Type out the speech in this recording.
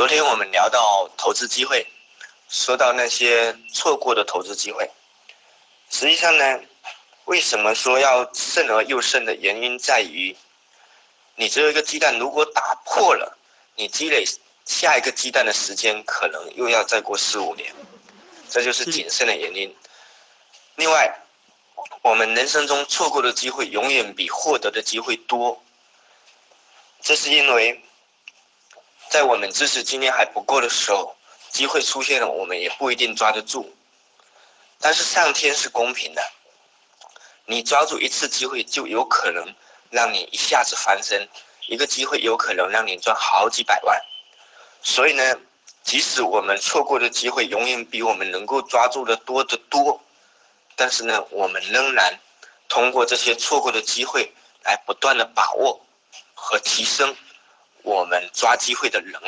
昨天我们聊到投资机会，说到那些错过的投资机会。实际上呢，为什么说要慎而又慎的原因在于，你只有一个鸡蛋，如果打破了，你积累下一个鸡蛋的时间可能又要再过四五年，这就是谨慎的原因。另外，我们人生中错过的机会永远比获得的机会多，这是因为。在我们知识经验还不够的时候，机会出现了，我们也不一定抓得住。但是上天是公平的，你抓住一次机会，就有可能让你一下子翻身，一个机会有可能让你赚好几百万。所以呢，即使我们错过的机会永远比我们能够抓住的多得多，但是呢，我们仍然通过这些错过的机会来不断的把握和提升。我们抓机会的能